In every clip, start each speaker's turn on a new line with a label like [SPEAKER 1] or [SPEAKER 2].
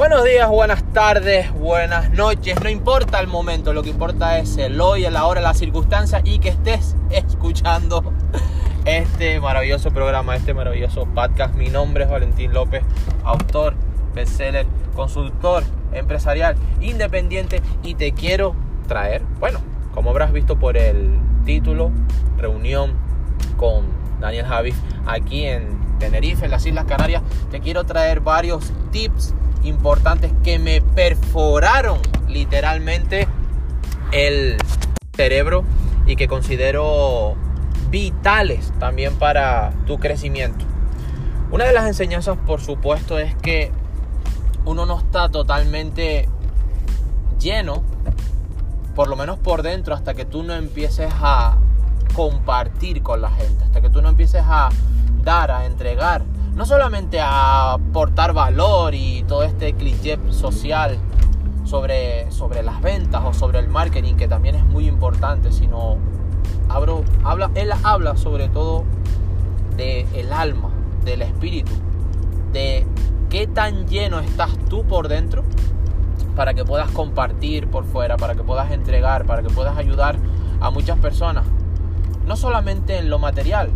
[SPEAKER 1] Buenos días, buenas tardes, buenas noches, no importa el momento, lo que importa es el hoy, la hora, la circunstancia y que estés escuchando este maravilloso programa, este maravilloso podcast. Mi nombre es Valentín López, autor, bestseller, consultor empresarial, independiente y te quiero traer, bueno, como habrás visto por el título, reunión con Daniel Javis aquí en Tenerife, en las Islas Canarias, te quiero traer varios tips importantes que me perforaron literalmente el cerebro y que considero vitales también para tu crecimiento. Una de las enseñanzas, por supuesto, es que uno no está totalmente lleno, por lo menos por dentro, hasta que tú no empieces a compartir con la gente, hasta que tú no empieces a dar, a entregar, no solamente a aportar valor y todo este cliché social sobre, sobre las ventas o sobre el marketing, que también es muy importante, sino abro, habla, él habla sobre todo del el alma, del espíritu, de qué tan lleno estás tú por dentro para que puedas compartir por fuera, para que puedas entregar, para que puedas ayudar a muchas personas. No solamente en lo material,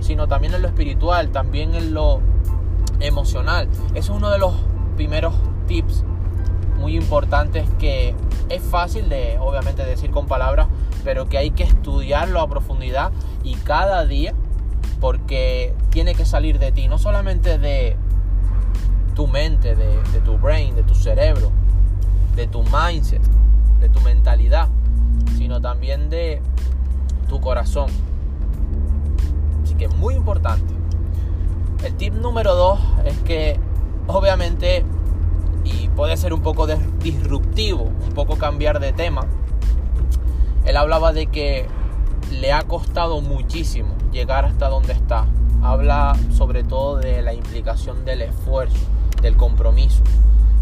[SPEAKER 1] sino también en lo espiritual, también en lo emocional. Es uno de los primeros tips muy importantes que es fácil de obviamente decir con palabras, pero que hay que estudiarlo a profundidad y cada día porque tiene que salir de ti, no solamente de tu mente, de tu brain, de tu cerebro, de tu mindset, de tu mentalidad, sino también de tu corazón. Que es muy importante. El tip número dos es que obviamente, y puede ser un poco disruptivo, un poco cambiar de tema, él hablaba de que le ha costado muchísimo llegar hasta donde está. Habla sobre todo de la implicación del esfuerzo, del compromiso.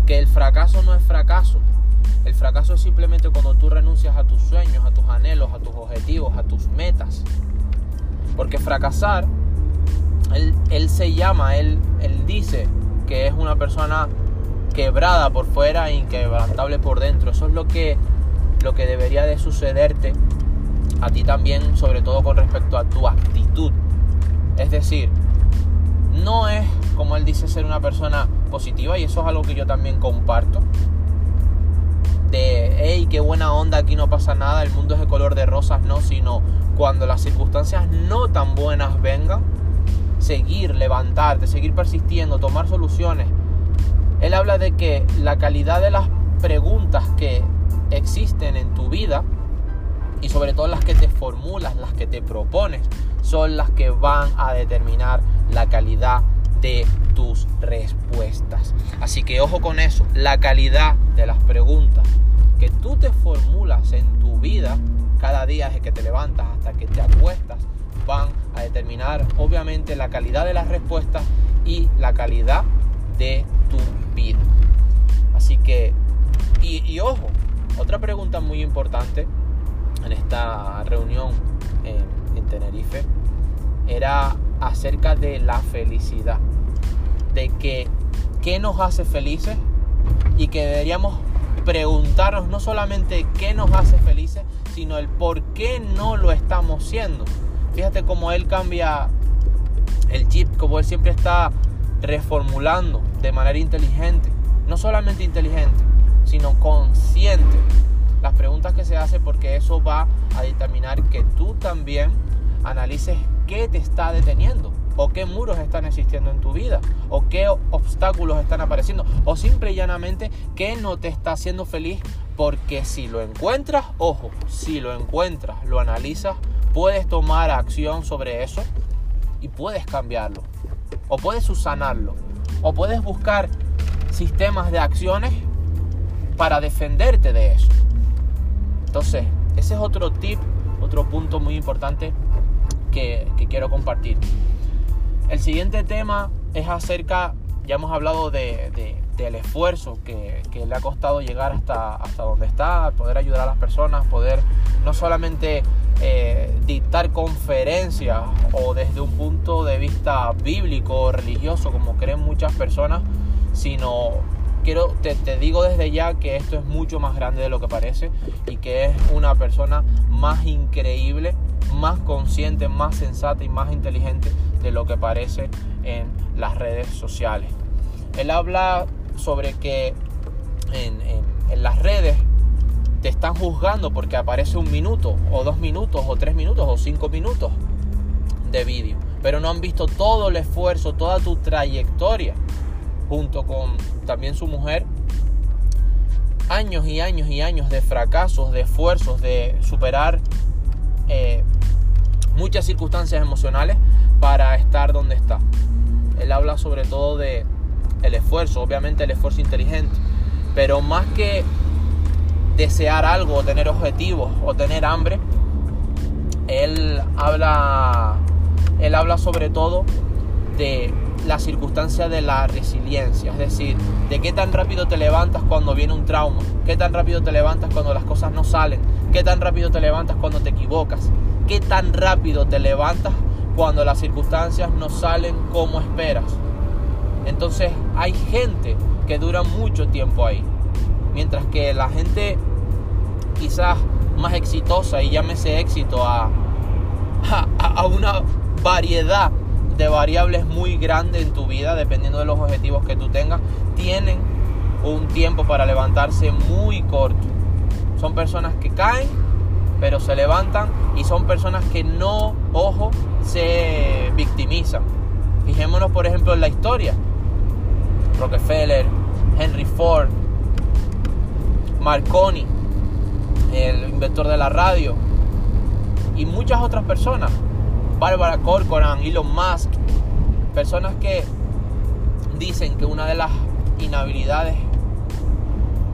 [SPEAKER 1] Que el fracaso no es fracaso. El fracaso es simplemente cuando tú renuncias a tus sueños, a tus anhelos, a tus objetivos, a tus metas. Porque fracasar, él, se llama, él, él dice que es una persona quebrada por fuera e inquebrantable por dentro. Eso es lo que, lo que debería de sucederte a ti también, sobre todo con respecto a tu actitud. Es decir, no es, como él dice, ser una persona positiva y eso es algo que yo también comparto. De, hey, qué buena onda, aquí no pasa nada, el mundo es de color de rosas, no, sino cuando las circunstancias no tan buenas vengan, seguir, levantarte, seguir persistiendo, tomar soluciones. Él habla de que la calidad de las preguntas que existen en tu vida y sobre todo las que te formulas, las que te propones, son las que van a determinar la calidad de tus respuestas. Así que ojo con eso, la calidad de las preguntas que tú te formulas en tu vida cada día desde que te levantas hasta que te acuestas van a determinar obviamente la calidad de las respuestas y la calidad de tu vida. Así que, y, ojo, otra pregunta muy importante en esta reunión en, en Tenerife era acerca de la felicidad, de que qué nos hace felices y que deberíamos preguntarnos no solamente qué nos hace felices, sino el por qué no lo estamos siendo. Fíjate cómo él cambia el chip, como él siempre está reformulando de manera inteligente. No solamente inteligente, sino consciente. Las preguntas que se hace porque eso va a determinar que tú también analices qué te está deteniendo o qué muros están existiendo en tu vida o qué obstáculos están apareciendo o simple y llanamente qué no te está haciendo feliz porque si lo encuentras, ojo, si lo encuentras, lo analizas, puedes tomar acción sobre eso y puedes cambiarlo. O puedes subsanarlo. O puedes buscar sistemas de acciones para defenderte de eso. Entonces, ese es otro tip, otro punto muy importante que, quiero compartir. El siguiente tema es acerca, ya hemos hablado de, del esfuerzo que, le ha costado llegar hasta, hasta donde está, poder ayudar a las personas, poder no solamente eh, dictar conferencias o desde un punto de vista bíblico o religioso como creen muchas personas, sino quiero, te, digo desde ya que esto es mucho más grande de lo que parece y que es una persona más increíble, más consciente, más sensata y más inteligente de lo que parece en las redes sociales. Él habla sobre que en, en las redes te están juzgando porque aparece un minuto o dos minutos o tres minutos o cinco minutos de vídeo, pero no han visto todo el esfuerzo, toda tu trayectoria junto con también su mujer, años y años y años de fracasos, de esfuerzos, de superar eh, muchas circunstancias emocionales para estar donde está. Él habla sobre todo de el esfuerzo, obviamente el esfuerzo inteligente, pero más que desear algo, o tener objetivos o tener hambre, él habla, él habla sobre todo de la circunstancia de la resiliencia, es decir, de qué tan rápido te levantas cuando viene un trauma, qué tan rápido te levantas cuando las cosas no salen, qué tan rápido te levantas cuando te equivocas, qué tan rápido te levantas cuando las circunstancias no salen como esperas. Entonces hay gente que dura mucho tiempo ahí, mientras que la gente quizás más exitosa, y llámese éxito a, a, a una variedad de variables muy grandes en tu vida, dependiendo de los objetivos que tú tengas, tienen un tiempo para levantarse muy corto. Son personas que caen, pero se levantan y son personas que no, ojo, se victimizan. Fijémonos, por ejemplo, en la historia. Rockefeller, Henry Ford, Marconi, el inventor de la radio, y muchas otras personas Bárbara Corcoran, Elon Musk, personas que dicen que una de las inhabilidades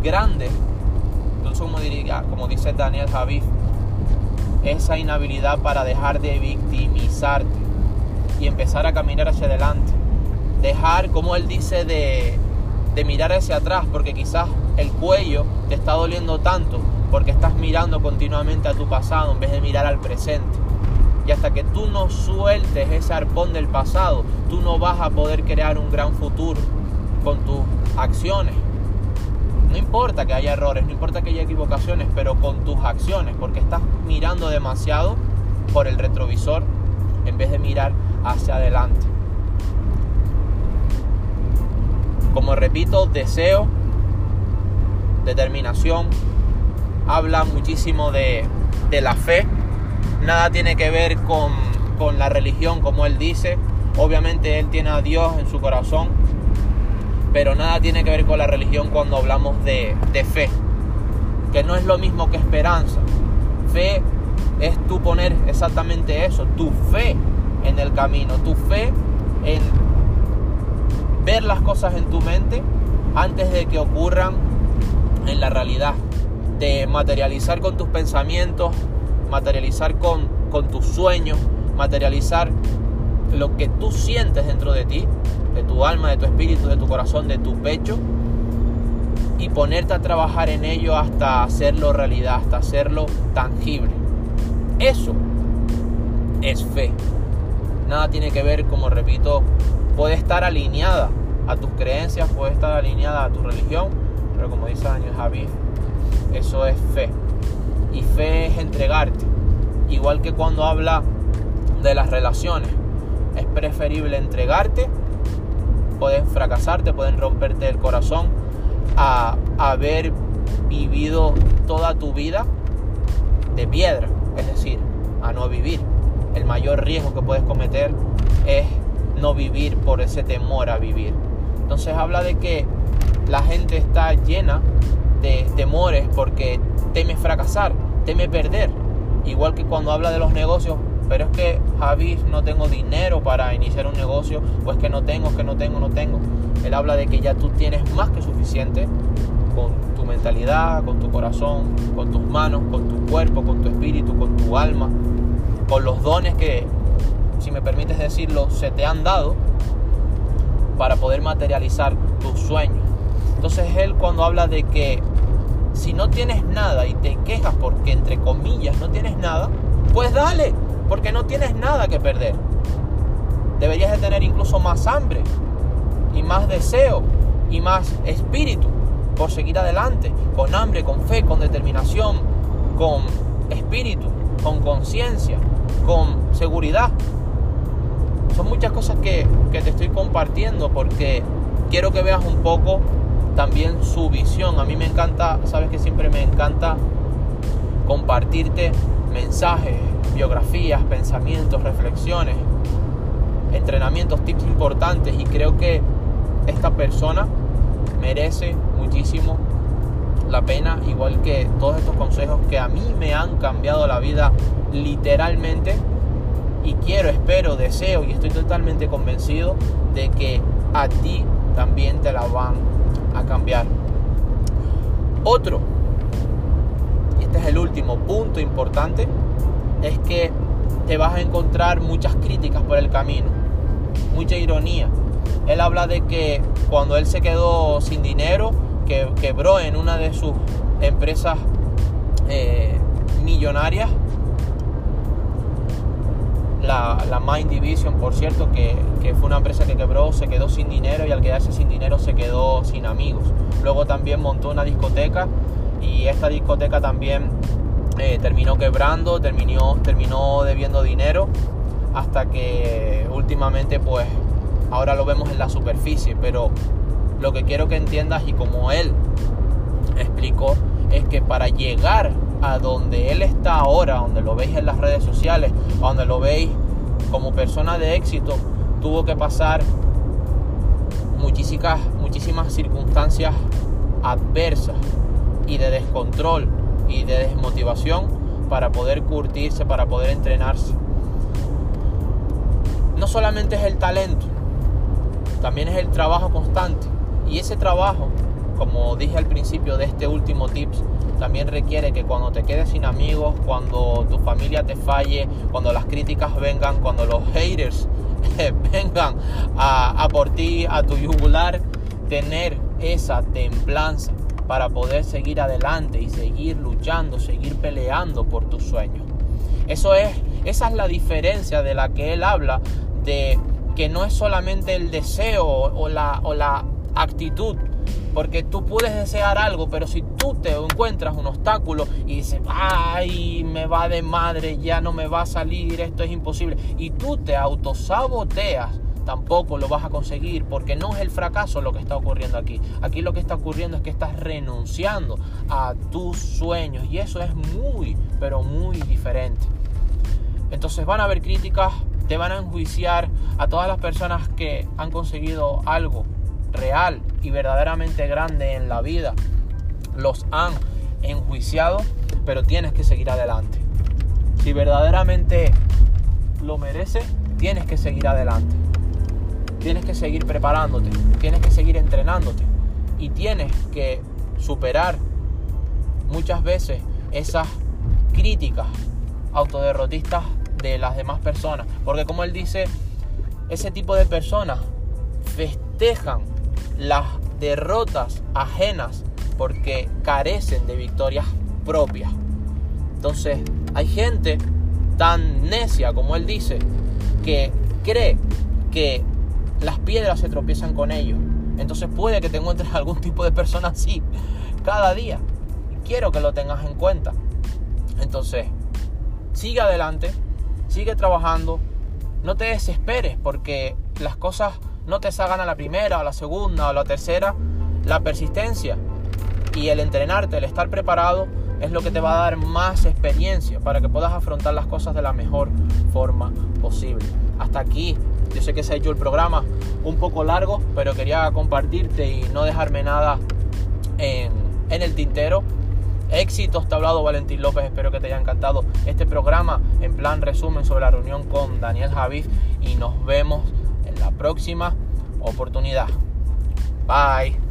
[SPEAKER 1] grandes, como, diría, como dice Daniel Javid, esa inhabilidad para dejar de victimizarte y empezar a caminar hacia adelante. Dejar, como él dice, de, de mirar hacia atrás, porque quizás el cuello te está doliendo tanto porque estás mirando continuamente a tu pasado en vez de mirar al presente. Y hasta que tú no sueltes ese arpón del pasado, tú no vas a poder crear un gran futuro con tus acciones. No importa que haya errores, no importa que haya equivocaciones, pero con tus acciones, porque estás mirando demasiado por el retrovisor en vez de mirar hacia adelante. Como repito, deseo, determinación, habla muchísimo de, la fe nada tiene que ver con, la religión, como él dice. Obviamente él tiene a Dios en su corazón, pero nada tiene que ver con la religión cuando hablamos de, de fe, que no es lo mismo que esperanza. Fe es tú poner exactamente eso, tu fe en el camino, tu fe en ver las cosas en tu mente antes de que ocurran en la realidad, de materializar con tus pensamientos materializar con, con tus sueños, materializar lo que tú sientes dentro de ti, de tu alma, de tu espíritu, de tu corazón, de tu pecho, y ponerte a trabajar en ello hasta hacerlo realidad, hasta hacerlo tangible. Eso es fe. Nada tiene que ver, como repito, puede estar alineada a tus creencias, puede estar alineada a tu religión, pero como dice Daniel Javier, eso es fe y fe es entregarte. Igual que cuando habla de las relaciones, es preferible entregarte, pueden fracasarte, pueden romperte el corazón, a haber vivido toda tu vida de piedra, es decir, a no vivir. El mayor riesgo que puedes cometer es no vivir por ese temor a vivir. Entonces habla de que la gente está llena de temores porque teme fracasar, teme perder. Igual que cuando habla de los negocios, pero es que Javi no tengo dinero para iniciar un negocio, o es que no tengo, que no tengo, no tengo. Él habla de que ya tú tienes más que suficiente con tu mentalidad, con tu corazón, con tus manos, con tu cuerpo, con tu espíritu, con tu alma, con los dones que, si me permites decirlo, se te han dado para poder materializar tus sueños. Entonces él cuando habla de que si no tienes nada y te quejas porque entre comillas no tienes nada, pues dale, porque no tienes nada que perder. Deberías de tener incluso más hambre y más deseo y más espíritu por seguir adelante, con hambre, con fe, con determinación, con espíritu, con conciencia, con seguridad. Son muchas cosas que, que te estoy compartiendo porque quiero que veas un poco también su visión. A mí me encanta, sabes que siempre me encanta compartirte mensajes, biografías, pensamientos, reflexiones, entrenamientos, tips importantes y creo que esta persona merece muchísimo la pena, igual que todos estos consejos que a mí me han cambiado la vida literalmente y quiero, espero, deseo y estoy totalmente convencido de que a ti también te la van a cambiar. Otro, y este es el último punto importante, es que te vas a encontrar muchas críticas por el camino, mucha ironía. Él habla de que cuando él se quedó sin dinero, que quebró en una de sus empresas eh, millonarias, la, Mind Division, por cierto, que, fue una empresa que quebró, se quedó sin dinero y al quedarse sin dinero se quedó sin amigos. Luego también montó una discoteca y esta discoteca también eh, terminó quebrando, terminó, terminó debiendo dinero hasta que últimamente pues ahora lo vemos en la superficie, pero lo que quiero que entiendas y como él explicó es que para llegar a donde él está ahora, donde lo veis en las redes sociales, donde lo veis como persona de éxito, tuvo que pasar muchísimas, muchísimas circunstancias adversas y de descontrol y de desmotivación para poder curtirse, para poder entrenarse. No solamente es el talento, también es el trabajo constante. Y ese trabajo, como dije al principio de este último tips, también requiere que cuando te quedes sin amigos, cuando tu familia te falle, cuando las críticas vengan, cuando los haters vengan a, a por ti, a tu yugular, tener esa templanza para poder seguir adelante y seguir luchando, seguir peleando por tus sueños. Eso es, esa es la diferencia de la que él habla de que no es solamente el deseo o la, o la actitud porque tú puedes desear algo, pero si tú te encuentras un obstáculo y dices, ay, me va de madre, ya no me va a salir, esto es imposible, y tú te autosaboteas, tampoco lo vas a conseguir porque no es el fracaso lo que está ocurriendo aquí. Aquí lo que está ocurriendo es que estás renunciando a tus sueños y eso es muy, pero muy diferente. Entonces van a haber críticas, te van a enjuiciar a todas las personas que han conseguido algo real y verdaderamente grande en la vida. Los han enjuiciado, pero tienes que seguir adelante. Si verdaderamente lo mereces, tienes que seguir adelante. Tienes que seguir preparándote, tienes que seguir entrenándote y tienes que superar muchas veces esas críticas autoderrotistas de las demás personas. Porque como él dice, ese tipo de personas festejan las derrotas ajenas porque carecen de victorias propias. Entonces, hay gente tan necia como él dice que cree que las piedras se tropiezan con ellos. Entonces puede que te encuentres algún tipo de persona así cada día. Quiero que lo tengas en cuenta. Entonces, sigue adelante, sigue trabajando, no te desesperes porque las cosas no te salgan a la primera, a la segunda, a la tercera. La persistencia y el entrenarte, el estar preparado, es lo que te va a dar más experiencia para que puedas afrontar las cosas de la mejor forma posible. Hasta aquí, yo sé que se ha hecho el programa un poco largo, pero quería compartirte y no dejarme nada en, el tintero. Éxitos, te ha hablado Valentín López, espero que te haya encantado este programa en plan resumen sobre la reunión con Daniel Javid y nos vemos en la próxima oportunidad. Bye.